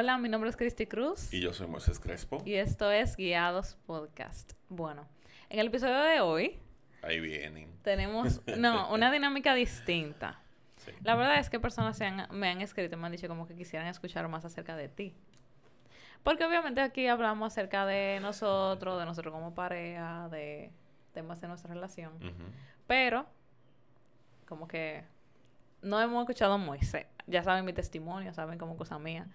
Hola, mi nombre es Cristi Cruz. Y yo soy Moisés Crespo. Y esto es Guiados Podcast. Bueno, en el episodio de hoy. Ahí vienen. Tenemos, no, una dinámica distinta. La verdad es que personas me han escrito y me han dicho como que quisieran escuchar más acerca de ti. Porque obviamente aquí hablamos acerca de nosotros, de nosotros como pareja, de temas de nuestra relación. Pero, como que no hemos escuchado a Moisés. Ya saben mi testimonio, saben como cosa mía.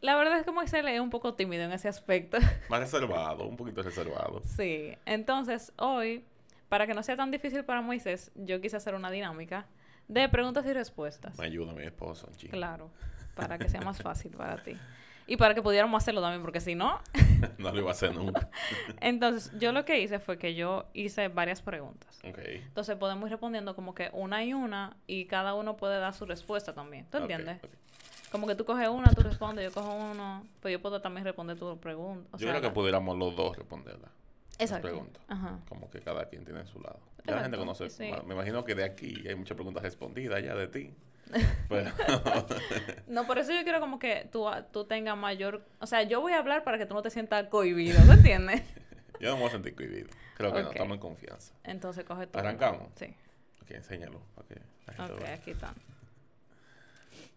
La verdad es que Moisés es un poco tímido en ese aspecto. Más reservado, un poquito reservado. Sí. Entonces, hoy, para que no sea tan difícil para Moisés, yo quise hacer una dinámica de preguntas y respuestas. Me ayuda mi esposo, chico. Claro, para que sea más fácil para ti. Y para que pudiéramos hacerlo también, porque si no... no lo iba a hacer nunca. Entonces, yo lo que hice fue que yo hice varias preguntas. Okay. Entonces, podemos ir respondiendo como que una y una, y cada uno puede dar su respuesta también. ¿Tú entiendes? Como que tú coges una, tú respondes, yo cojo uno, pues yo puedo también responder tu pregunta. yo creo que pudiéramos los dos responderla. Exacto. Preguntas. Como que cada quien tiene su lado. Ya la gente conoce. Me imagino que de aquí hay muchas preguntas respondidas ya de ti. no, por eso yo quiero como que tú, tú tengas mayor... O sea, yo voy a hablar para que tú no te sientas cohibido, ¿me entiendes? yo no me voy a sentir cohibido. Creo que no, estamos en confianza. Entonces coge tu... ¿Arrancamos? Sí. Ok, enséñalo. ok, aquí están.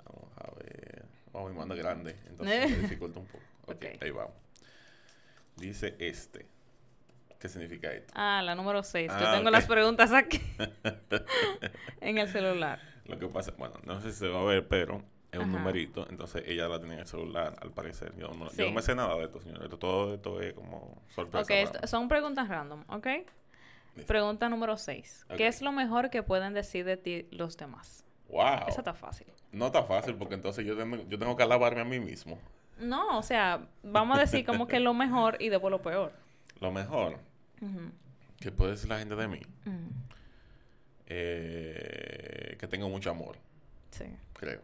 Vamos a ver. Vamos a mando grande, entonces me dificulta un poco. Ok, ahí vamos. Dice este. ¿Qué significa esto? Ah, la número 6. Yo ah, tengo las preguntas aquí. en el celular. Lo que pasa, bueno, no sé si se va a ver, pero es un numerito. Entonces ella la tenía en el celular, al parecer. Yo no, yo no me sé nada de esto, señor. todo esto es como sorpresa. Ok, son preguntas random, ¿ok? Pregunta número 6. ¿Qué es lo mejor que pueden decir de ti los demás? Wow. Esa está fácil. No está fácil porque entonces yo tengo, yo tengo que alabarme a mí mismo. No, o sea, vamos a decir como que lo mejor y después lo peor. Lo mejor. que puede decir la gente de mí? Eh, que tengo mucho amor. Sí. Creo.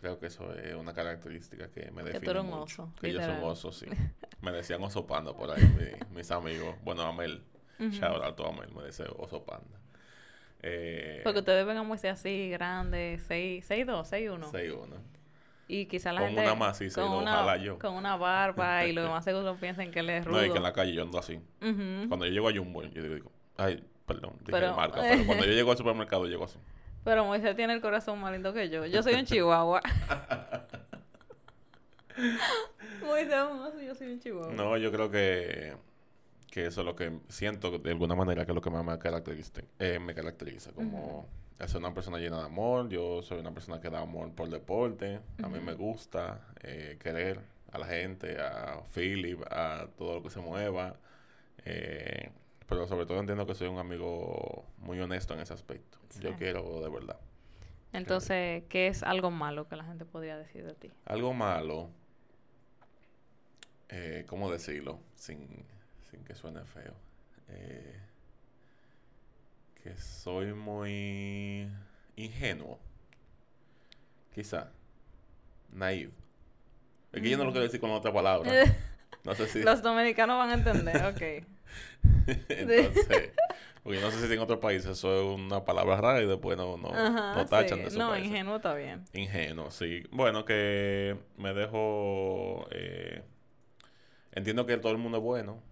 Creo que eso es una característica que me define. Que tú eres un oso. Que yo soy un oso, sí. me decían oso panda por ahí, mis amigos. Bueno, Amel. Shout out to Amel, me decía oso panda. Eh, Porque ustedes ven a Moisés así, grande, 6'2, 6'1. 6'1. Y quizá la con gente... Una más, sí, con una, ojalá yo. Con una barba y lo demás seguro piensan que él es rudo. No, y que en la calle yo ando así. Cuando yo llego a Jumbo, yo digo, ay, perdón, dije pero, marca, pero cuando yo llego al supermercado llego así. Pero Moisés tiene el corazón más lindo que yo. Yo soy un chihuahua. Moisés, yo soy un chihuahua. No, yo creo que que eso es lo que siento de alguna manera que es lo que más me caracteriza, eh, me caracteriza como ser una persona llena de amor, yo soy una persona que da amor por deporte, a mí me gusta eh, querer a la gente, a Philip, a todo lo que se mueva, eh, pero sobre todo entiendo que soy un amigo muy honesto en ese aspecto, yo quiero de verdad. Entonces, ¿qué es algo malo que la gente podría decir de ti? Algo malo, ¿cómo decirlo? Sin que suene feo. Eh, que soy muy ingenuo. Quizá. Naive. Es que yo no lo quiero decir con otra palabra. No sé si... Los dominicanos van a entender, ok. Entonces, porque no sé si en otros países eso es una palabra rara y después no, no, no tachan de eso. No, ingenuo está bien. Ingenuo, sí. Bueno, que me dejo... Eh, entiendo que todo el mundo es bueno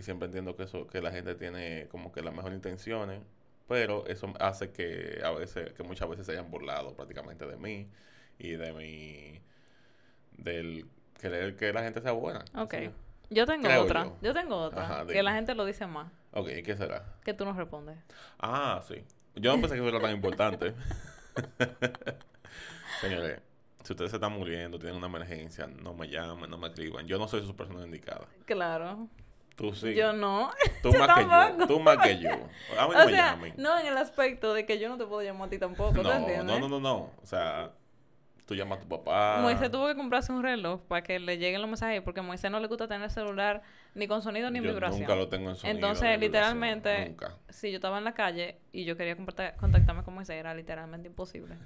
y siempre entiendo que eso que la gente tiene como que las mejores intenciones pero eso hace que a veces que muchas veces se hayan burlado prácticamente de mí y de mi del querer que la gente sea buena Ok. yo tengo otra yo. tengo otra que la gente lo dice más Ok, ¿qué será? que tú no respondes ah sí yo no pensé que eso era tan importante señores si ustedes se están muriendo, tienen una emergencia, no me llamen, no me escriban. Yo no soy su persona indicada. Claro. Tú sí. Yo no. Tú más que yo. Tú más que yo. A mí no o me sea, No en el aspecto de que yo no te puedo llamar a ti tampoco. No, no, no, no, no. O sea, tú llamas a tu papá. Moisés tuvo que comprarse un reloj para que le lleguen los mensajes porque a Moisés no le gusta tener celular ni con sonido ni yo vibración. Nunca lo tengo en sonido. Entonces, literalmente, si yo estaba en la calle y yo quería contactarme con Moisés, era literalmente imposible.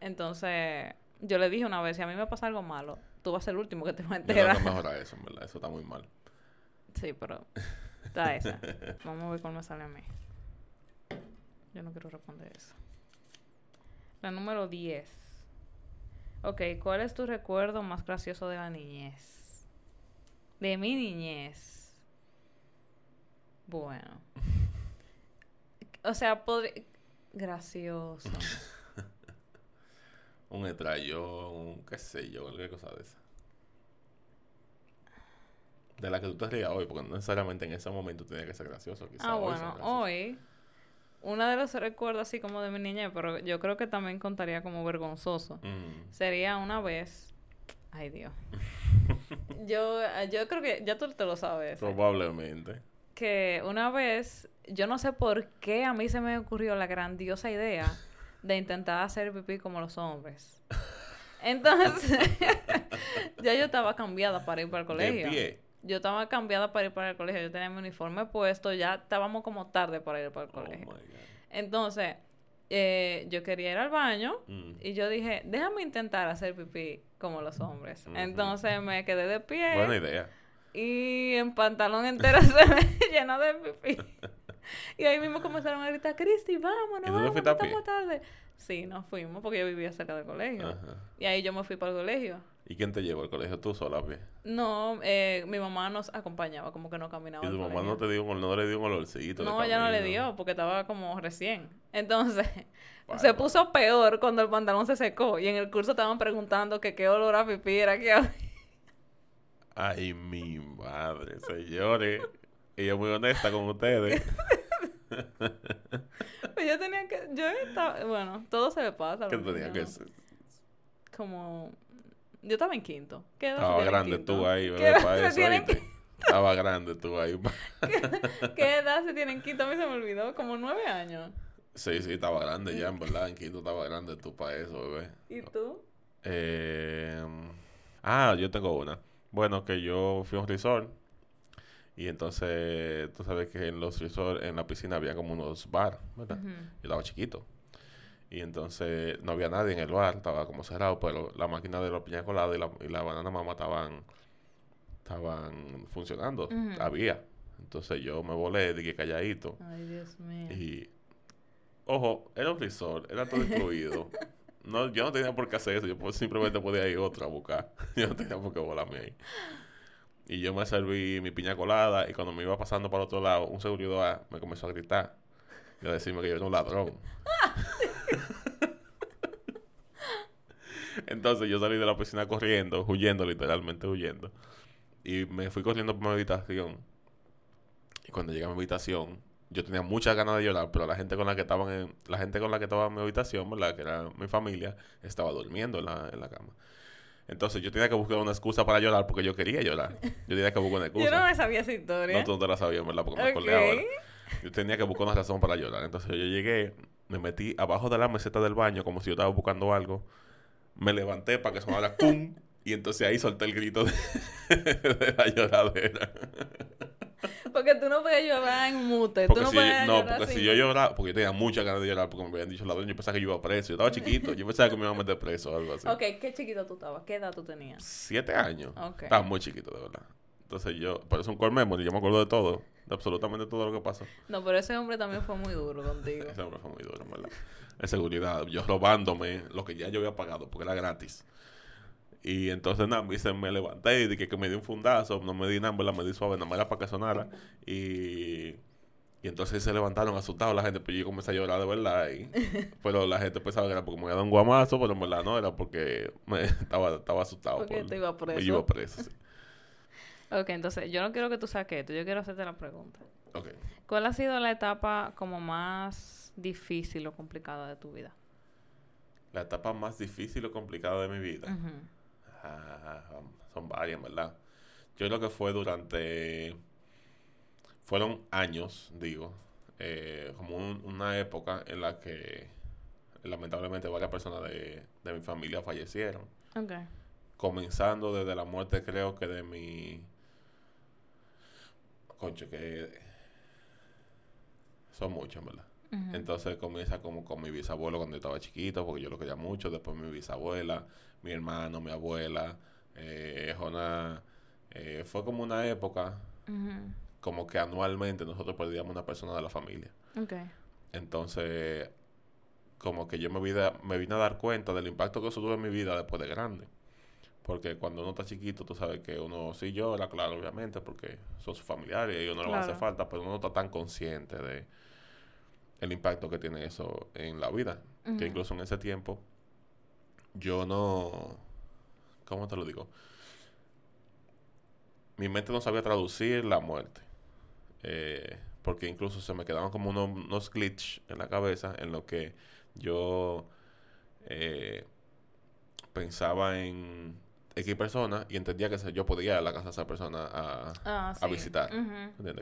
Entonces, yo le dije una vez, si a mí me pasa algo malo, tú vas a ser el último que te va a enterar. Yo creo que eso, en verdad. Eso está muy mal. Sí, pero está esa. Vamos a ver cómo me sale a mí. Yo no quiero responder eso. La número 10. Ok, ¿cuál es tu recuerdo más gracioso de la niñez? De mi niñez. Bueno. O sea, podría... Gracioso. un estrellón, un qué sé yo, cualquier cosa de esa. De la que tú te rías hoy, porque no necesariamente en ese momento tenía que ser gracioso. Quizá ah, hoy bueno, hoy... Uno de los recuerdos así como de mi niñez, pero yo creo que también contaría como vergonzoso. Mm. Sería una vez... Ay, Dios. yo, yo creo que ya tú te lo sabes. Probablemente. que una vez, yo no sé por qué a mí se me ocurrió la grandiosa idea de intentar hacer pipí como los hombres. Entonces, ya yo estaba cambiada para ir para el colegio. De pie. Yo estaba cambiada para ir para el colegio. Yo tenía mi uniforme puesto, ya estábamos como tarde para ir para el Oh colegio. my God. Entonces, eh, yo quería ir al baño Mm. y yo dije, déjame intentar hacer pipí como los hombres. Entonces me quedé de pie. Buena idea. Y en pantalón entero se me llenó de pipí. Y ahí mismo comenzaron a gritar, Cristi, vámonos, ¿Y tú te vámonos, fuiste a estamos tarde. Sí, nos fuimos porque yo vivía cerca del colegio. Ajá. Y ahí yo me fui para el colegio. ¿Y quién te llevó al colegio? ¿Tú sola a pie? No, eh, mi mamá nos acompañaba, como que no caminaba. Y tu mamá colegio. no te dio un, no le dio un olorcito. No, ella no le dio porque estaba como recién. Entonces, se puso peor cuando el pantalón se secó. Y en el curso estaban preguntando que qué olor a pipí era que había. Ay, mi madre, señores. Ella es muy honesta con ustedes. Pues yo tenía que... Yo estaba... Bueno, todo se le pasa. ¿Qué tenía que ser? como yo estaba en quinto. ¿Qué edad Estaba en grande quinto? tú ahí, ¿Qué ¿verdad? edad Para eso, en. Estaba grande tú ahí. ¿Qué edad se tiene en quinto? A mí se me olvidó, como nueve años. Sí, sí, estaba grande ya, en verdad. En quinto estaba grande tú para eso, bebé. ¿Y tú? Eh, ah, yo tengo una. Bueno, que yo fui a un resort. Y entonces, tú sabes que en los resorts, en la piscina había como unos bar. Yo estaba chiquito. Y entonces no había nadie en el bar, estaba como cerrado, pero la máquina de los piña colados y la, y la banana mamá estaban, estaban funcionando. Ujú. Había. Entonces yo me volé, dije calladito. Ay, Dios mío. Y, ojo, era un resort, era todo incluido. No, yo no tenía por qué hacer eso, yo pues simplemente podía ir otro a buscar. Yo no tenía por qué volarme ahí. Y yo me serví mi piña colada y cuando me iba pasando para el otro lado, un seguridad me comenzó a gritar y a decirme que yo era un ladrón. Entonces yo salí de la piscina corriendo, huyendo, literalmente huyendo. Y me fui corriendo por mi habitación. Y cuando llegué a mi habitación, yo tenía muchas ganas de llorar, pero la gente con la que estaban en, la gente con la que estaba en mi habitación, ¿verdad? Que era mi familia, estaba durmiendo en la, en la cama. Entonces yo tenía que buscar una excusa para llorar porque yo quería llorar. Yo tenía que buscar una excusa. Yo no me sabía esa historia. No, tú no te la sabías, ¿verdad? Porque me acordé ahora. Yo tenía que buscar una razón para llorar. Entonces yo llegué, me metí abajo de la meseta del baño como si yo estaba buscando algo. Me levanté para que sonara ¡cum! Y entonces ahí solté el grito de, de la lloradera. Porque tú no podías llorar en mute. Porque tú no si, podías no, llorar porque si yo lloraba, porque yo tenía muchas ganas de llorar porque me habían dicho ladrón, yo pensaba que yo iba preso. Yo estaba chiquito, yo pensaba que me iban a meter preso o algo así. Ok, qué chiquito tú estabas. ¿Qué edad tú tenías? Siete años. Ok. Estaba muy chiquito, de verdad. Entonces yo, por eso un core memory, yo me acuerdo de todo, de absolutamente todo lo que pasó. No, pero ese hombre también fue muy duro contigo. Ese hombre fue muy duro, en verdad. En seguridad, yo robándome lo que ya yo había pagado porque era gratis. Y entonces nada, me, hice- me levanté y dije que me di un fundazo, no me di nada, me di suave, nada más era para que sonara. Y, y entonces se levantaron asustados la gente, pero yo comencé a llorar de verdad. Y, pero la gente pensaba que era porque me había dado un guamazo, pero en verdad no, era porque me, estaba, estaba asustado. Porque te iba preso. Me iba preso, sí. Ok, entonces yo no quiero que tú saques esto. Yo quiero hacerte la pregunta. Ok. ¿Cuál ha sido la etapa como más difícil o complicada de tu vida? La etapa más difícil o complicada de mi vida. Ah, son varias, ¿verdad? Yo creo que fue durante... Fueron años, digo, eh, como un- una época en la que lamentablemente varias personas de, de mi familia fallecieron. Ok. Comenzando desde la muerte, creo que de mi... Concho, que... Son muchos, ¿verdad? Entonces comienza como con mi bisabuelo cuando yo estaba chiquito, porque yo lo quería mucho. Después mi bisabuela, mi hermano, mi abuela, eh, Jonás. Eh, fue como una época, como que anualmente nosotros perdíamos una persona de la familia. Ok. Entonces, como que yo me, vida, me vine a dar cuenta del impacto que eso tuvo en mi vida después de grande. Porque cuando uno está chiquito, tú sabes que uno sí llora, claro, obviamente, porque son sus familiares y uno no le hace falta, pero uno no está tan consciente de el impacto que tiene eso en la vida. Que incluso en ese tiempo, yo no. ¿Cómo te lo digo? Mi mente no sabía traducir la muerte. Eh, porque incluso se me quedaban como unos, unos glitch en la cabeza en lo que yo eh, pensaba en X persona y entendía que yo podía ir a la casa de esa persona a, ah, visitar.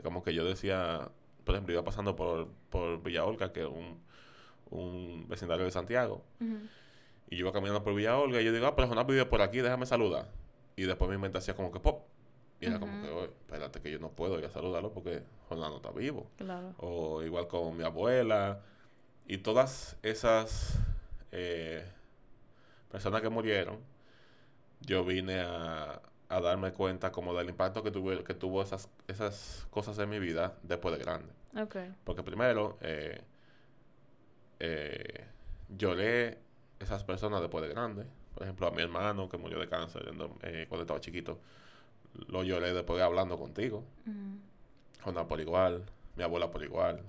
Como que yo decía, por ejemplo, iba pasando por, por Villa Olga, que es un, un vecindario de Santiago. Y yo iba caminando por Villa Olga y yo digo, ah, pero Jonás vive por aquí, déjame saludar. Y después mi mente hacía como que pop. Y era como que, espérate que yo no puedo ir a saludarlo porque Jonás no está vivo. O igual con mi abuela. Y todas esas eh, personas que murieron, yo vine a, a, darme cuenta como del impacto que tuvo, que tuvo esas, esas cosas en mi vida después de grande. Porque primero, eh, eh, lloré esas personas después de grande. Por ejemplo, a mi hermano que murió de cáncer eh, cuando estaba chiquito, lo lloré después de hablando contigo. Uh por igual, mi abuela por igual,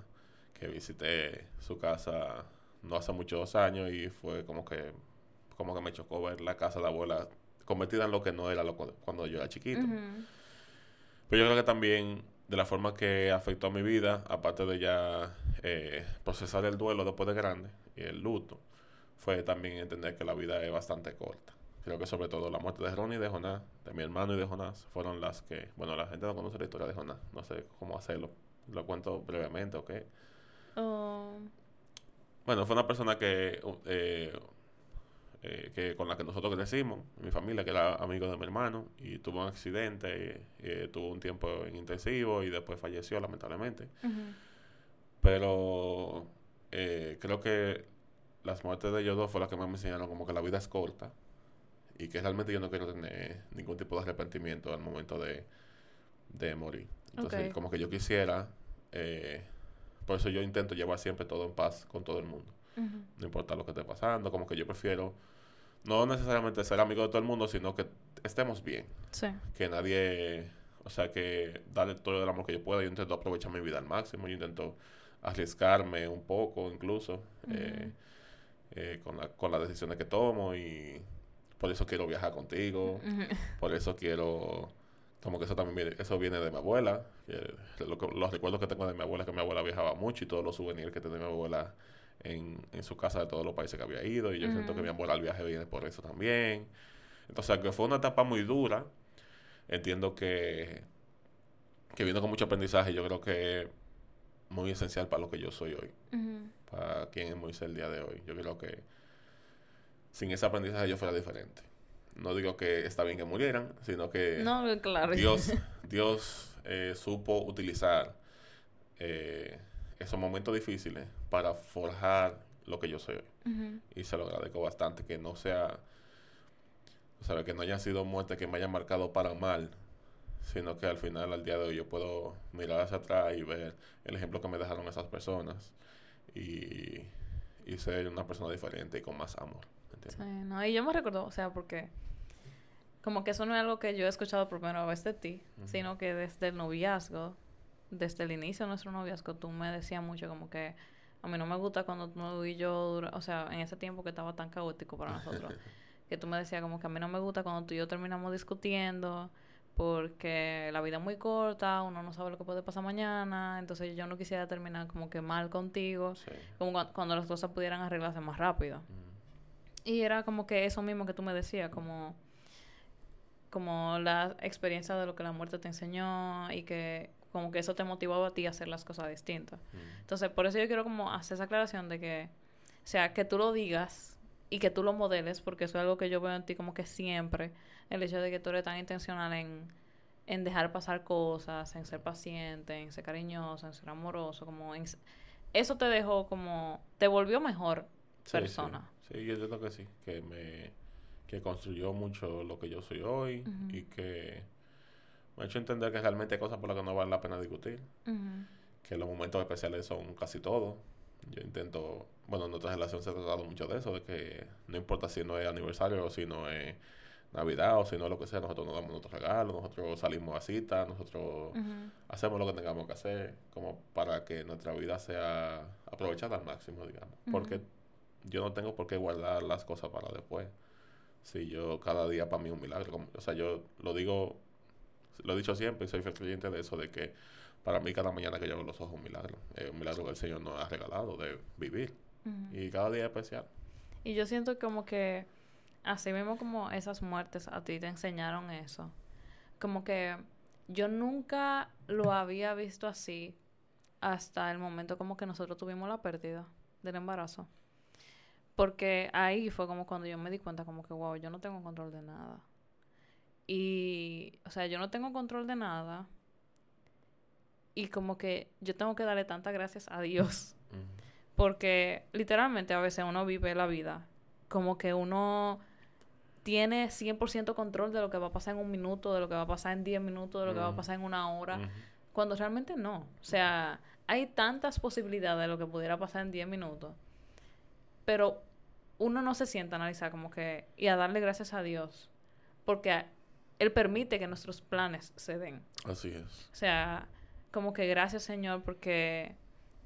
que visité su casa no hace muchos años y fue como que como que me chocó ver la casa de la abuela convertida en lo que no era lo, cuando yo era chiquito. Pero yo creo que también de la forma que afectó a mi vida, aparte de ya eh, procesar el duelo después de grande y el luto, fue también entender que la vida es bastante corta. Creo que sobre todo la muerte de Ronnie y de Jonás, de mi hermano y de Jonás, fueron las que, bueno, la gente no conoce la historia de Jonás, no sé cómo hacerlo, lo cuento brevemente o qué. Oh. Bueno, fue una persona que eh, eh, que con la que nosotros crecimos, mi familia, que era amigo de mi hermano, y tuvo un accidente, y, tuvo un tiempo en intensivo y después falleció, lamentablemente. Pero eh, creo que las muertes de ellos dos fue las que más me enseñaron como que la vida es corta y que realmente yo no quiero tener ningún tipo de arrepentimiento al momento de, de morir. Entonces, como que yo quisiera, eh, por eso yo intento llevar siempre todo en paz con todo el mundo. No importa lo que esté pasando, como que yo prefiero no necesariamente ser amigo de todo el mundo, sino que estemos bien. Sí. Que nadie, o sea, que darle todo el amor que yo pueda. Yo intento aprovechar mi vida al máximo, yo intento arriesgarme un poco incluso eh, eh, con, la, con las decisiones que tomo y por eso quiero viajar contigo, por eso quiero como que eso también viene, eso viene de mi abuela. los recuerdos que tengo de mi abuela es que mi abuela viajaba mucho y todos los souvenirs que tenía mi abuela en, en su casa de todos los países que había ido. Y yo siento que mi abuela al viaje viene por eso también. Entonces, que fue una etapa muy dura, entiendo que, que vino con mucho aprendizaje. Yo creo que es muy esencial para lo que yo soy hoy. Para quien es Moisés el día de hoy. Yo creo que sin ese aprendizaje yo fuera diferente. No digo que está bien que murieran, sino que Dios, Dios eh, supo utilizar eh, esos momentos difíciles para forjar lo que yo soy hoy. Y se lo agradezco bastante que no sea, o sea, que no hayan sido muertes que me hayan marcado para mal, sino que al final, al día de hoy, yo puedo mirar hacia atrás y ver el ejemplo que me dejaron esas personas y, y ser una persona diferente y con más amor. Sí, no, y yo me recuerdo, o sea, porque como que eso no es algo que yo he escuchado por primera vez de ti, sino que desde el noviazgo, desde el inicio de nuestro noviazgo, tú me decías mucho como que a mí no me gusta cuando tú y yo, o sea, en ese tiempo que estaba tan caótico para nosotros, que tú me decías como que a mí no me gusta cuando tú y yo terminamos discutiendo, porque la vida es muy corta, uno no sabe lo que puede pasar mañana, entonces yo no quisiera terminar como que mal contigo, como cuando, las cosas pudieran arreglarse más rápido. Y era como que eso mismo que tú me decías, como como la experiencia de lo que la muerte te enseñó y que como que eso te motivaba a ti a hacer las cosas distintas. Mm. Entonces, por eso yo quiero como hacer esa aclaración de que, o sea, que tú lo digas y que tú lo modeles, porque eso es algo que yo veo en ti como que siempre, el hecho de que tú eres tan intencional en, en dejar pasar cosas, en ser paciente, en ser cariñoso, en ser amoroso, como en, eso te dejó como, te volvió mejor persona. Sí, yo creo que sí, que me que construyó mucho lo que yo soy hoy y que me ha hecho entender que realmente hay cosas por las que no vale la pena discutir. Que los momentos especiales son casi todos. yo intento, bueno, nuestra relación se ha tratado mucho de eso, de que no importa si no es aniversario o si no es Navidad o si no lo que sea, nosotros nos damos nuestros regalos, nosotros salimos a cita, nosotros hacemos lo que tengamos que hacer, como para que nuestra vida sea aprovechada al máximo, digamos. Porque yo no tengo por qué guardar las cosas para después. Si yo cada día para mí es un milagro. o sea, yo lo digo, lo he dicho siempre y soy fiel creyente de eso, de que para mí cada mañana que yo abro los ojos es un milagro. Es un milagro que el Señor nos ha regalado de vivir. Y cada día es especial. Y yo siento como que así mismo como esas muertes a ti te enseñaron eso. Como que yo nunca lo había visto así hasta el momento como que nosotros tuvimos la pérdida del embarazo. Porque ahí fue como cuando yo me di cuenta como que, wow, yo no tengo control de nada. Y, o sea, yo no tengo control de nada. Y como que yo tengo que darle tantas gracias a Dios. Porque literalmente a veces uno vive la vida como que uno tiene 100% control de lo que va a pasar en un minuto, de lo que va a pasar en 10 minutos, de lo que va a pasar en una hora, cuando realmente no. O sea, hay tantas posibilidades de lo que pudiera pasar en 10 minutos, pero uno no se sienta a analizar como que y a darle gracias a Dios, porque Él permite que nuestros planes se den. Así es. O sea, como que gracias Señor porque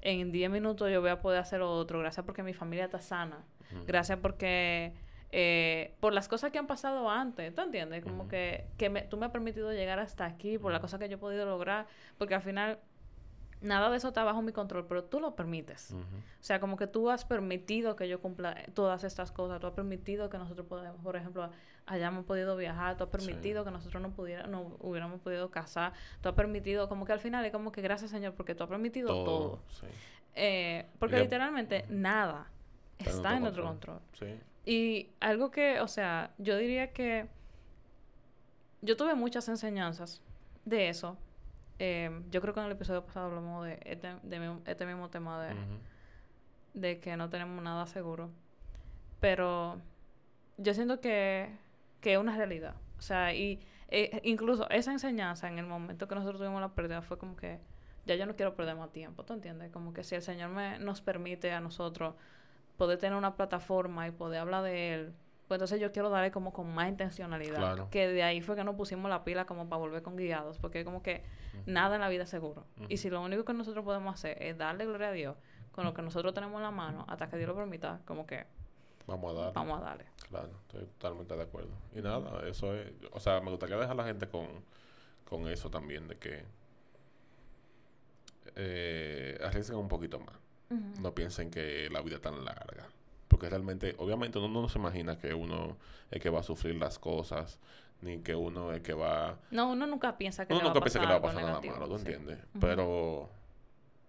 en 10 minutos yo voy a poder hacer otro, gracias porque mi familia está sana, gracias porque eh, por las cosas que han pasado antes, ¿tú entiendes? Como que, que me, tú me has permitido llegar hasta aquí, por las cosas que yo he podido lograr, porque al final nada de eso está bajo mi control, pero tú lo permites. O sea, como que tú has permitido que yo cumpla todas estas cosas, tú has permitido que nosotros podamos, por ejemplo, hayamos podido viajar, tú has permitido que nosotros no pudiera, no hubiéramos podido casar, tú has permitido, como que al final es como que gracias Señor, porque tú has permitido todo. Eh, porque literalmente nada está, en nuestro control. Sí. Y algo que, o sea, yo diría que yo tuve muchas enseñanzas de eso. Eh, yo creo que en el episodio pasado hablamos de este, de este mismo tema de, de que no tenemos nada seguro. Pero yo siento que, que es una realidad. O sea, y e, incluso esa enseñanza en el momento que nosotros tuvimos la pérdida fue como que ya yo no quiero perder más tiempo, ¿tú entiendes? Como que si el Señor me, nos permite a nosotros poder tener una plataforma y poder hablar de él, pues entonces yo quiero darle como con más intencionalidad. Que de ahí fue que nos pusimos la pila como para volver con guiados, porque como que nada en la vida es seguro. Y si lo único que nosotros podemos hacer es darle gloria a Dios con lo que nosotros tenemos en la mano, hasta que Dios lo permita, como que... Vamos a darle. Vamos a darle. Claro, estoy totalmente de acuerdo. Y nada, eso es... O sea, me gustaría dejar a la gente con, con eso también, de que... Eh, arriesguen un poquito más no piensen que la vida es tan larga. Porque realmente, obviamente uno no se imagina que uno es que va a sufrir las cosas, ni que uno es que va... No, uno nunca piensa que, uno nunca piensa que le va a pasar nada malo, ¿tú entiendes? Pero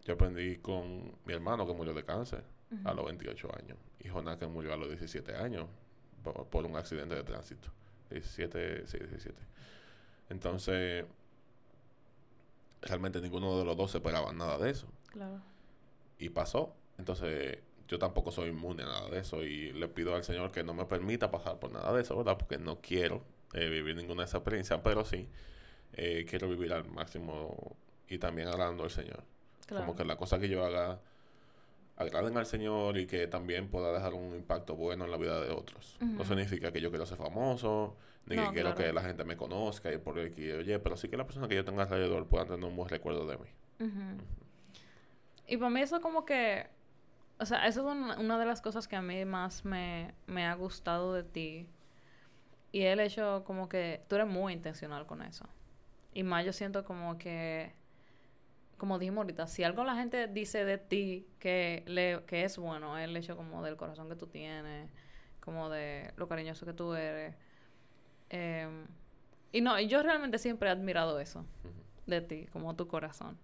yo aprendí con mi hermano que murió de cáncer a los 28 años. Y Jonás que murió a los 17 años por, un accidente de tránsito. 17, sí, 17. Entonces, realmente ninguno de los dos esperaba nada de eso. Claro y pasó. Entonces, yo tampoco soy inmune a nada de eso y le pido al Señor que no me permita pasar por nada de eso, ¿verdad? Porque no quiero eh, vivir ninguna de esas experiencias, pero sí eh, quiero vivir al máximo y también agradando al Señor. Como que la cosa que yo haga agraden al Señor y que también pueda dejar un impacto bueno en la vida de otros. No significa que yo quiero ser famoso, ni que quiero que la gente me conozca y por el que oye, pero sí que la persona que yo tenga alrededor pueda tener un buen recuerdo de mí. Y para mí eso como que... O sea, eso es una, de las cosas que a mí más me, me ha gustado de ti. Y el hecho como que tú eres muy intencional con eso. Y más yo siento como que, como dijimos ahorita, si algo la gente dice de ti que, le, que es bueno, el hecho como del corazón que tú tienes, como de lo cariñoso que tú eres. Em, y no, yo realmente siempre he admirado eso de ti, como tu corazón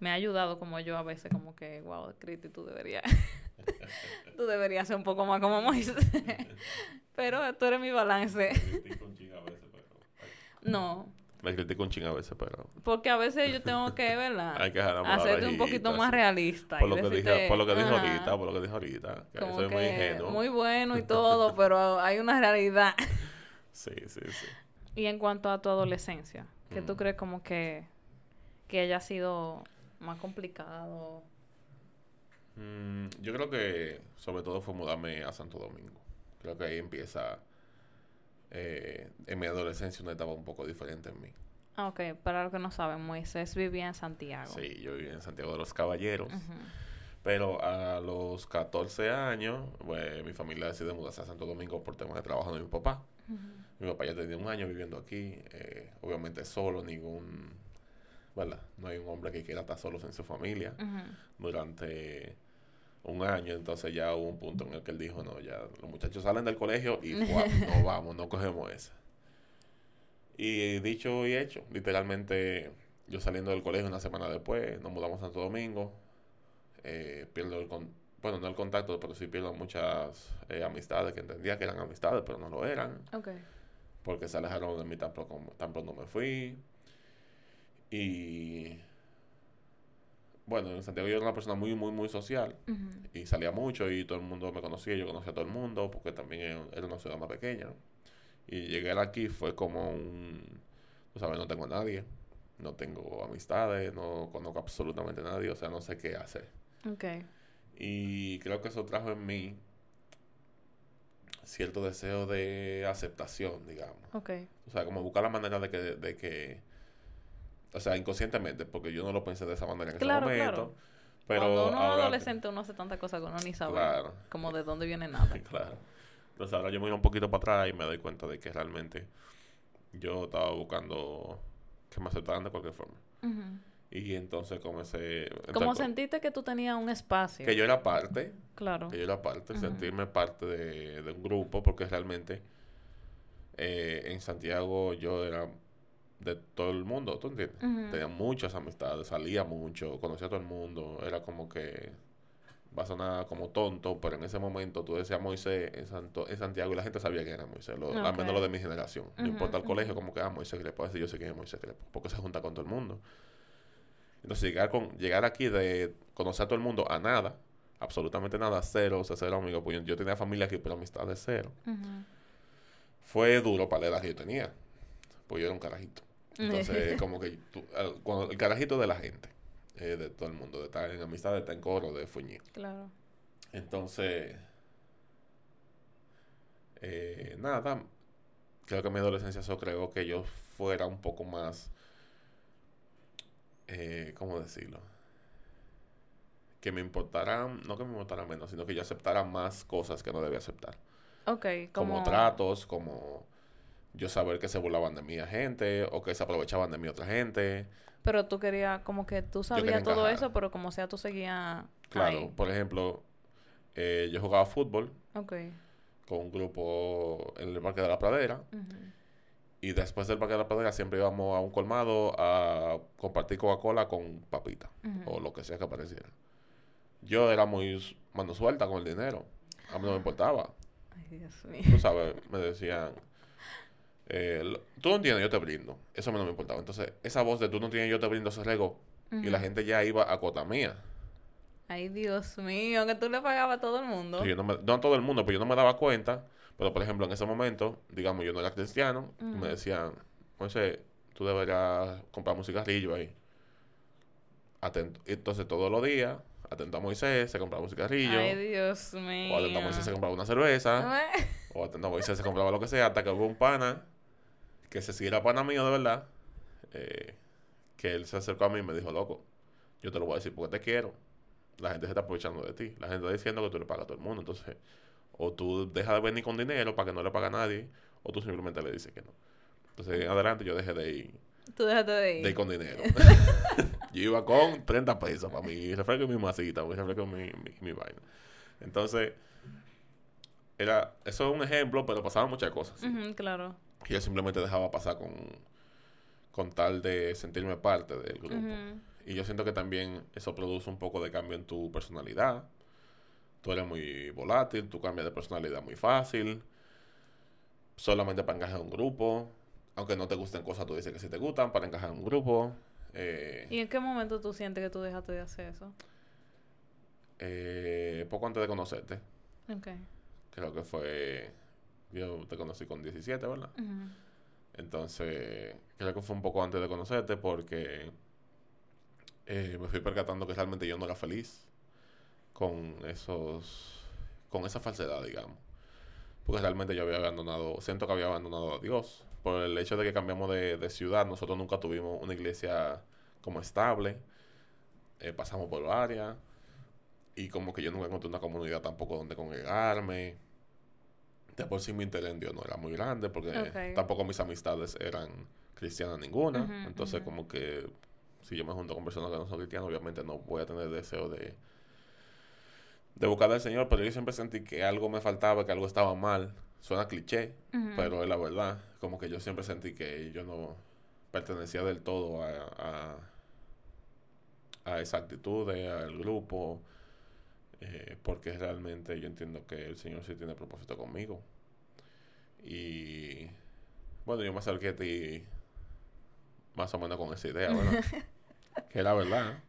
me ha ayudado como yo a veces como que, wow, Cristi, tú deberías, tú deberías ser un poco más como Moisés. pero tú eres mi balance. no. Me critico un ching a veces, pero... Porque a veces yo tengo que, ¿verdad? Hay que Hacerte un poquito más realista. Por lo, que dije, por lo que dijo ahorita, por lo que dijo ahorita. Que soy muy ingenuo. Muy bueno y todo, pero hay una realidad. sí, sí, sí. Y en cuanto a tu adolescencia, ¿qué tú crees como que, que haya sido más complicado? Mm, yo creo que sobre todo fue mudarme a Santo Domingo. Creo que ahí empieza eh, en mi adolescencia una etapa un poco diferente en mí. Ah, ok. Para los que no saben, Moisés vivía en Santiago. Sí, yo vivía en Santiago de los Caballeros. Pero a los 14 años, pues, mi familia decide mudarse a Santo Domingo por temas de trabajo de mi papá. Mi papá ya tenía un año viviendo aquí, eh, obviamente solo, ningún, ¿verdad? No hay un hombre que quiera estar solo en su familia durante un año, entonces ya hubo un punto en el que él dijo, no, ya los muchachos salen del colegio y no vamos, no cogemos esa. Y dicho y hecho, literalmente yo saliendo del colegio una semana después, nos mudamos a Santo Domingo, eh, pierdo el bueno, no el contacto, pero sí pierdo muchas eh, amistades que entendía que eran amistades, pero no lo eran. Porque se alejaron de mí tan, tan pronto me fui. Y bueno, en Santiago yo era una persona muy, muy, muy social y salía mucho y todo el mundo me conocía, yo conocía a todo el mundo porque también era una ciudad más pequeña. Y llegar aquí fue como un, tú sabes, no tengo a nadie, no tengo amistades, no conozco absolutamente a nadie, o sea, no sé qué hacer. Okay. Y creo que eso trajo en mí cierto deseo de aceptación, digamos. Okay. O sea, como buscar la manera de que, de que o sea, inconscientemente, porque yo no lo pensé de esa manera en ese momento. Claro. Pero Cuando uno es adolescente, uno hace tanta cosa que uno ni sabe como de dónde viene nada. claro. Entonces ahora yo me voy un poquito para atrás y me doy cuenta de que realmente yo estaba buscando que me aceptaran de cualquier forma. Y entonces comencé... Como sentiste que tú tenías un espacio. Que yo era parte. Claro. Que yo era parte, sentirme parte de, de, un grupo, porque realmente eh, en Santiago yo era de todo el mundo, ¿tú entiendes? Tenía muchas amistades, salía mucho, conocía a todo el mundo, era como que va a sonar como tonto, pero en ese momento tú decías Moisés en, Santo, en Santiago y la gente sabía que era Moisés, al menos lo de mi generación. no importa el colegio, como que era ah, Moisés puedo decir yo sé quién es Moisés porque se junta con todo el mundo. Entonces llegar, con, llegar aquí de conocer a todo el mundo a nada, absolutamente nada, cero, o sea, cero amigos, pues yo, tenía familia aquí, pero amistad de cero. Fue duro para la edad que yo tenía, pues yo era un carajito. Entonces, como que cuando, el carajito de la gente, eh, de todo el mundo, de estar en amistad, de estar en coro, de fuñir. Claro. Entonces, eh, nada, creo que mi adolescencia eso creo que yo fuera un poco más, eh, ¿cómo decirlo? Que me importara, no que me importara menos, sino que yo aceptara más cosas que no debía aceptar. Ok, como, como tratos, como yo saber que se burlaban de mí a gente o que se aprovechaban de mí otra gente. Pero tú querías, como que tú sabías todo eso, pero como sea, tú seguías. Claro, por ejemplo, eh, yo jugaba fútbol. Ok. Con un grupo en el Parque de la Pradera. Y después del Parque de la Pradera siempre íbamos a un colmado a compartir Coca-Cola con papita o lo que sea que apareciera. Yo era muy mano suelta con el dinero. A mí no me importaba. Ay, Dios mío. Tú sabes, me decían, eh, tú no tienes, yo te brindo. Eso a mí no me importaba. Entonces, esa voz de tú no tienes, yo te brindo se regó. Y la gente ya iba a cota mía. Ay, Dios mío, que tú le pagabas a todo el mundo. no, no, a todo el mundo, pero yo no me daba cuenta. Pero, por ejemplo, en ese momento, digamos, yo no era cristiano. Y me decían, José, tú deberías comprar un cigarrillo ahí. Atento. Entonces, todos los días, atento a Moisés, se compraba un cigarrillo. Ay, Dios mío. O atento a Moisés, se compraba una cerveza. o atento a Moisés, se compraba lo que sea, hasta que hubo un pana que se siguiera pana mío de verdad, eh, que él se acercó a mí y me dijo, loco, yo te lo voy a decir porque te quiero. La gente se está aprovechando de ti. La gente está diciendo que tú le pagas a todo el mundo. Entonces, o tú dejas de venir con dinero para que no le pague a nadie, o tú simplemente le dices que no. Entonces, en adelante yo dejé de ir. Tú dejaste de ir. De ir con dinero. yo iba con 30 pesos para mi refresco y mi masita, mi refresco y mi, mi, vaina. Entonces, era, eso es un ejemplo, pero pasaban muchas cosas. claro. Y yo simplemente dejaba pasar con, con tal de sentirme parte del grupo. Y yo siento que también eso produce un poco de cambio en tu personalidad. Tú eres muy volátil, tú cambias de personalidad muy fácil. Solamente para encajar en un grupo. Aunque no te gusten cosas, tú dices que sí te gustan para encajar en un grupo. Eh, ¿Y en qué momento tú sientes que tú dejaste de hacer eso? Eh, poco antes de conocerte. Ok. Creo que fue yo te conocí con 17, ¿verdad? Entonces, creo que fue un poco antes de conocerte porque eh, me fui percatando que realmente yo no era feliz con esos, con esa falsedad, digamos. Porque realmente yo había abandonado, siento que había abandonado a Dios. Por el hecho de que cambiamos de, de ciudad, nosotros nunca tuvimos una iglesia como estable. Eh, pasamos por varias. Y como que yo nunca encontré una comunidad tampoco donde congregarme. De por sí mi interés en Dios no era muy grande porque tampoco mis amistades eran cristianas ninguna. Entonces como que si yo me junto con personas que no son cristianas, obviamente no voy a tener deseo de, de buscar al Señor. Pero yo siempre sentí que algo me faltaba, que algo estaba mal. Suena cliché, pero es la verdad. Como que yo siempre sentí que yo no pertenecía del todo a, a, a esa actitud, eh, al grupo, eh, porque realmente yo entiendo que el Señor sí tiene propósito conmigo. Y bueno, yo me acerqué a ti más o menos con esa idea, ¿verdad? que era verdad,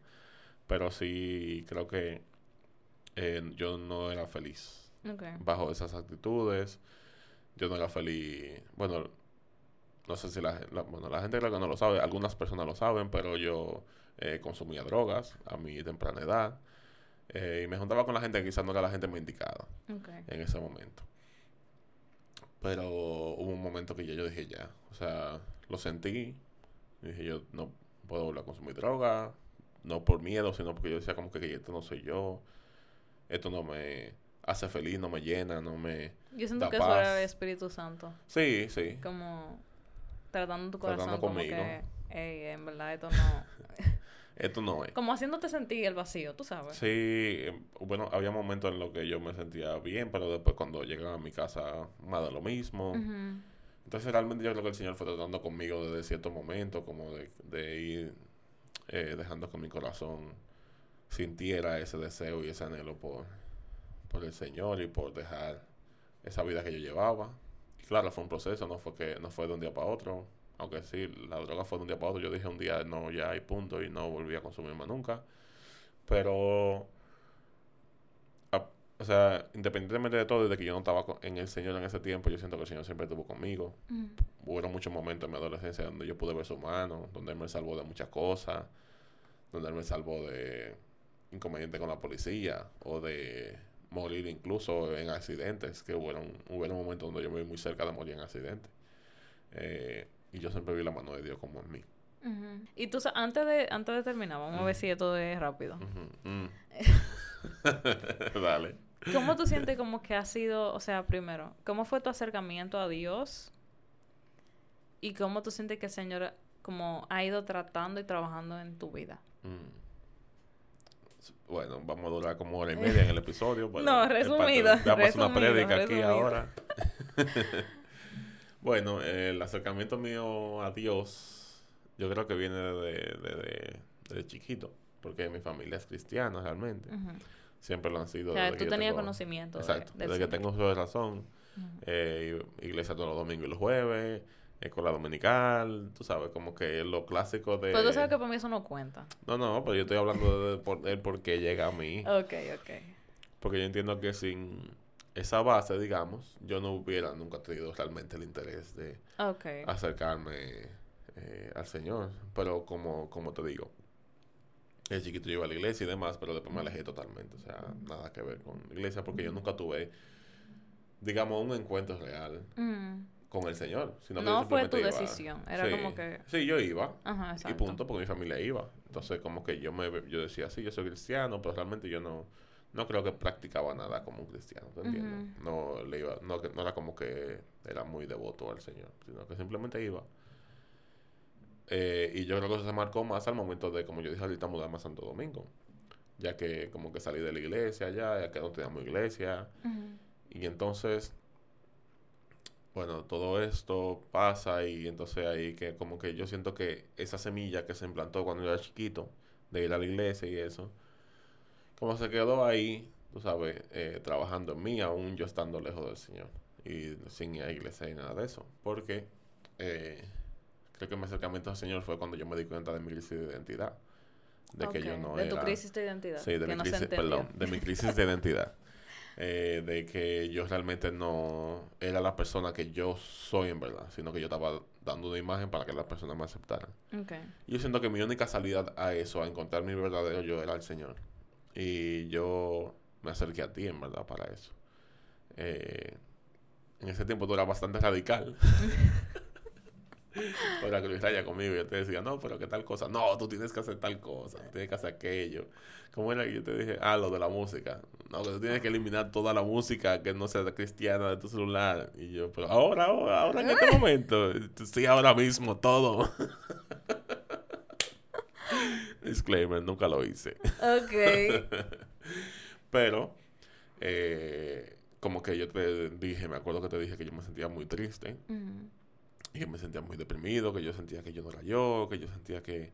pero sí creo que eh, yo no era feliz bajo esas actitudes. Yo no era feliz. Bueno, no sé si la, la- bueno, la gente creo que no lo sabe. Algunas personas lo saben, pero yo eh, consumía drogas a mi temprana edad. Eh, y me juntaba con la gente que quizás no era la gente muy indicada en ese momento. Pero hubo un momento que ya yo dije ya. O sea, lo sentí. Y dije yo no puedo volver a consumir droga. No por miedo, sino porque yo decía como que, que esto no soy yo. Esto no me hace feliz, no me llena, no me... Yo siento Da que eso era paz. el Espíritu Santo. Sí, sí. Como tratando tu Tratando corazón como conmigo. que, "Ey, en verdad esto no... Esto no es. como haciéndote sentir el vacío, tú sabes. Sí, eh, bueno, había momentos en los que yo me sentía bien, pero después cuando llegaba a mi casa, más de lo mismo. Entonces realmente yo creo que el Señor fue tratando conmigo desde cierto momento, como de, de ir eh, dejando que mi corazón sintiera ese deseo y ese anhelo por, por el Señor y por dejar esa vida que yo llevaba. Y claro, fue un proceso, no fue que no fue de un día para otro. Aunque sí, la droga fue de un día para otro. Yo dije un día, no, ya hay punto y no volví a consumir más nunca. Pero, a- o sea, independientemente de todo, desde que yo no estaba en el Señor en ese tiempo, yo siento que el Señor siempre estuvo conmigo. Ujú. Hubo muchos momentos en mi adolescencia donde yo pude ver su mano, donde Él me salvó de muchas cosas, donde Él me salvó de inconvenientes con la policía o de morir incluso en accidentes, que hubo hubo momentos donde yo me vi muy cerca de morir en accidentes. Eh, y yo siempre vi la mano de Dios como en mí. Y tú, antes de, antes de terminar, vamos a ver si esto es rápido. Mm. Dale. ¿Cómo tú sientes como que ha sido, o sea, primero, cómo fue tu acercamiento a Dios? Y cómo tú sientes que el Señor como ha ido tratando y trabajando en tu vida. Mm. Bueno, vamos a durar como hora y media en el episodio. No, resumido, Damos una prédica aquí ahora. Bueno, el acercamiento mío a Dios, yo creo que viene desde, desde, desde chiquito, porque mi familia es cristiana realmente. Siempre lo han sido. O sea, tú tenías tengo- conocimiento de- Exacto, desde que tengo uso de razón. Eh, iglesia todos los domingos y los jueves, escuela dominical, tú sabes, como que lo clásico de... Pero tú sabes que para mí eso no cuenta. No, no, pero yo estoy hablando de, por, del por qué llega a mí. Ok, ok. Porque yo entiendo que sin esa base, digamos, yo no hubiera nunca tenido realmente el interés de acercarme eh, al Señor. Pero como, como te digo, el chiquito yo iba a la iglesia y demás, pero después me alejé totalmente. O sea, nada que ver con la iglesia porque yo nunca tuve, digamos, un encuentro real Mm. con el Señor. Sino No fue tu iba. decisión, era Sí. como que- Sí, yo iba. Ajá, Y punto, porque mi familia iba. Entonces, como que yo me yo decía, sí, yo soy cristiano, pero realmente yo no, no creo que practicaba nada como un cristiano, ¿te entiendes? No le iba, no, no era como que era muy devoto al Señor, sino que simplemente iba. Eh, y yo creo que eso se marcó más al momento de, como yo dije ahorita, mudarme a Santo Domingo. Ya que como que salí de la iglesia ya, ya que no teníamos iglesia. Y entonces, bueno, todo esto pasa y entonces ahí que como que yo siento que esa semilla que se implantó cuando yo era chiquito, de ir a la iglesia y eso, como se quedó ahí, tú sabes, eh, trabajando en mí, aún yo estando lejos del Señor y sin ir a iglesia y nada de eso. Porque eh, creo que mi acercamiento al Señor fue cuando yo me di cuenta de mi crisis de identidad. De que yo no de era... tu crisis de identidad. Sí, de que mi no se crisis, entendió. perdón, de mi crisis de identidad. Eh, de que yo realmente no era la persona que yo soy en verdad, sino que yo estaba dando una imagen para que las personas me aceptaran. Y yo siento que mi única salida a eso, a encontrar mi verdadero yo, era el Señor. Y yo me acerqué a ti, en verdad, para eso. Eh, en ese tiempo tú eras bastante radical. Ahora que Luis Raya conmigo, yo te decía, no, pero qué tal cosa. No, tú tienes que hacer tal cosa, tienes que hacer aquello. ¿Cómo era que yo te dije? Ah, lo de la música. No, que tú tienes que eliminar toda la música que no sea cristiana de tu celular. Y yo, pero ahora, ahora, ahora en este momento. Sí, ahora mismo, todo. Disclaimer, nunca lo hice. Ok. pero, eh, como que yo te dije, me acuerdo que te dije que yo me sentía muy triste. Y que me sentía muy deprimido, que yo sentía que yo no era yo, que yo sentía que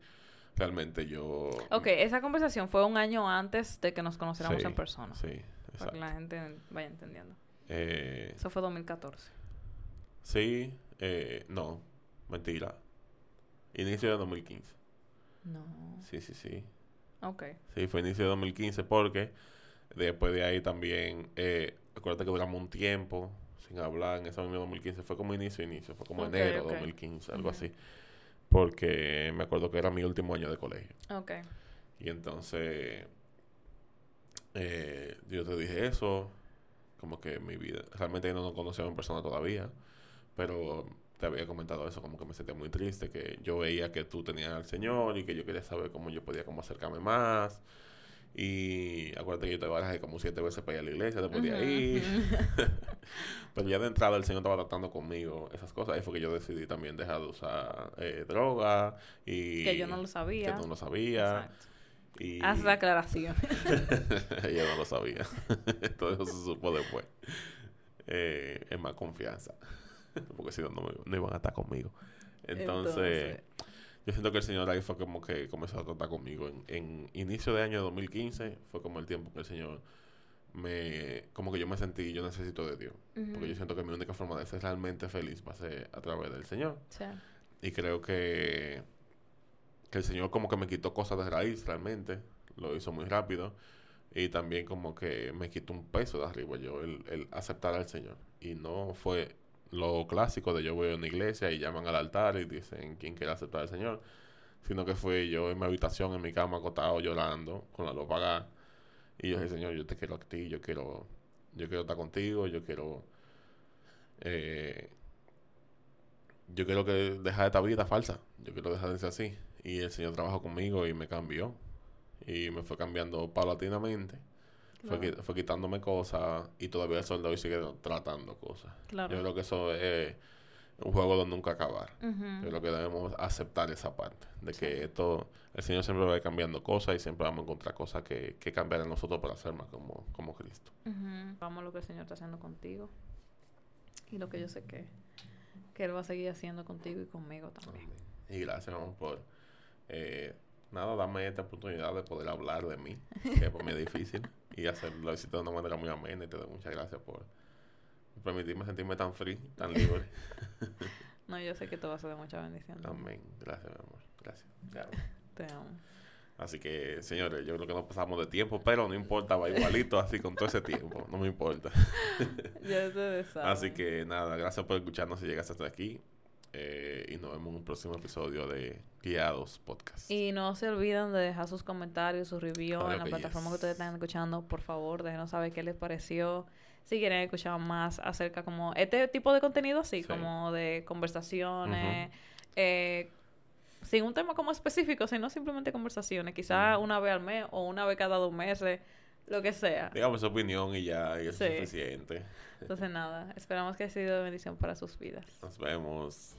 realmente yo... Ok, esa conversación fue un año antes de que nos conociéramos en persona. Sí, exacto. Para que la gente vaya entendiendo. Eh, Eso fue 2014. Sí, eh, no, mentira. Inicio de 2015. No. Sí, sí, sí. Ok. Sí, fue inicio de 2015 porque después de ahí también, eh, acuérdate que duramos un tiempo sin hablar en ese mismo 2015. Fue como inicio, inicio. Fue como enero de 2015, algo así. Porque me acuerdo que era mi último año de colegio. Ok. Y entonces, eh, yo te dije eso, como que mi vida, realmente yo no nos conocíamos en persona todavía, pero te había comentado eso, como que me sentía muy triste, que yo veía que tú tenías al Señor y que yo quería saber cómo yo podía como acercarme más. Y acuérdate que yo te barajé como siete veces para ir a la iglesia después de Ujú, ahí. ujú. Pero ya de entrada el Señor estaba tratando conmigo esas cosas. Ahí fue que yo decidí también dejar de usar eh, droga y... que yo no lo sabía. Que tú no lo sabía. Exacto. Y... Haz la aclaración. Ella no lo sabía. Todo eso se supo después. Eh, es más confianza. Porque si no, no, iban a estar conmigo. Entonces, yo siento que el Señor ahí fue como que comenzó a tratar conmigo. En, en inicio de año 2015 fue como el tiempo que el Señor me... Como que yo me sentí, yo necesito de Dios. Porque yo siento que mi única forma de ser realmente feliz va a ser a través del Señor. Sí. Y creo que, que el Señor como que me quitó cosas de raíz realmente. Lo hizo muy rápido. Y también como que me quitó un peso de arriba yo, el, el aceptar al Señor. Y no fue lo clásico de yo voy a una iglesia y llaman al altar y dicen quién quiere aceptar al Señor. Sino que fue yo en mi habitación, en mi cama, acostado, llorando, con la luz apagada. Y yo dije, Señor, yo te quiero a ti, yo quiero, yo quiero estar contigo, yo quiero... Eh, yo quiero que dejar esta vida falsa. Yo quiero dejar de ser así. Y el Señor trabajó conmigo y me cambió. Y me fue cambiando paulatinamente. Fue, Claro. qui- fue quitándome cosas y todavía el sol de hoy sigue tratando cosas. Claro. Yo creo que eso es un juego de nunca acabar. Ujú. Yo creo que debemos aceptar esa parte. De Sí. que esto, el Señor siempre va a ir cambiando cosas y siempre vamos a encontrar cosas que, que cambiar en nosotros para ser más como, como Cristo. Ujú. Vamos a lo que el Señor está haciendo contigo. Y lo que yo sé que, que Él va a seguir haciendo contigo y conmigo también. Y gracias, amor, por eh, nada, darme esta oportunidad de poder hablar de mí, que para mí es difícil, y hacerlo de una manera muy amena. Y te doy muchas gracias por permitirme sentirme tan free, tan libre. No, yo sé que te va a ser de mucha bendición. Amén. Gracias, mi amor. Gracias. Te amo. Te amo. Así que, señores, yo creo que nos pasamos de tiempo, pero no importa, va igualito así con todo ese tiempo, no me importa. Ya saben. Así que nada, gracias por escucharnos si llegaste hasta aquí. Eh, y nos vemos en un próximo episodio de Guiados Podcast. Y no se olviden de dejar sus comentarios, sus reviews en la que plataforma yes. que ustedes están escuchando. Por favor, déjenos saber qué les pareció. Si quieren escuchar más acerca como este tipo de contenido, así Sí. como de conversaciones, eh, sin un tema como específico, sino simplemente conversaciones. Quizás una vez al mes o una vez cada dos meses, lo que sea. Digamos su opinión y ya, y es suficiente. Entonces nada, esperamos que haya sido de bendición para sus vidas. Nos vemos.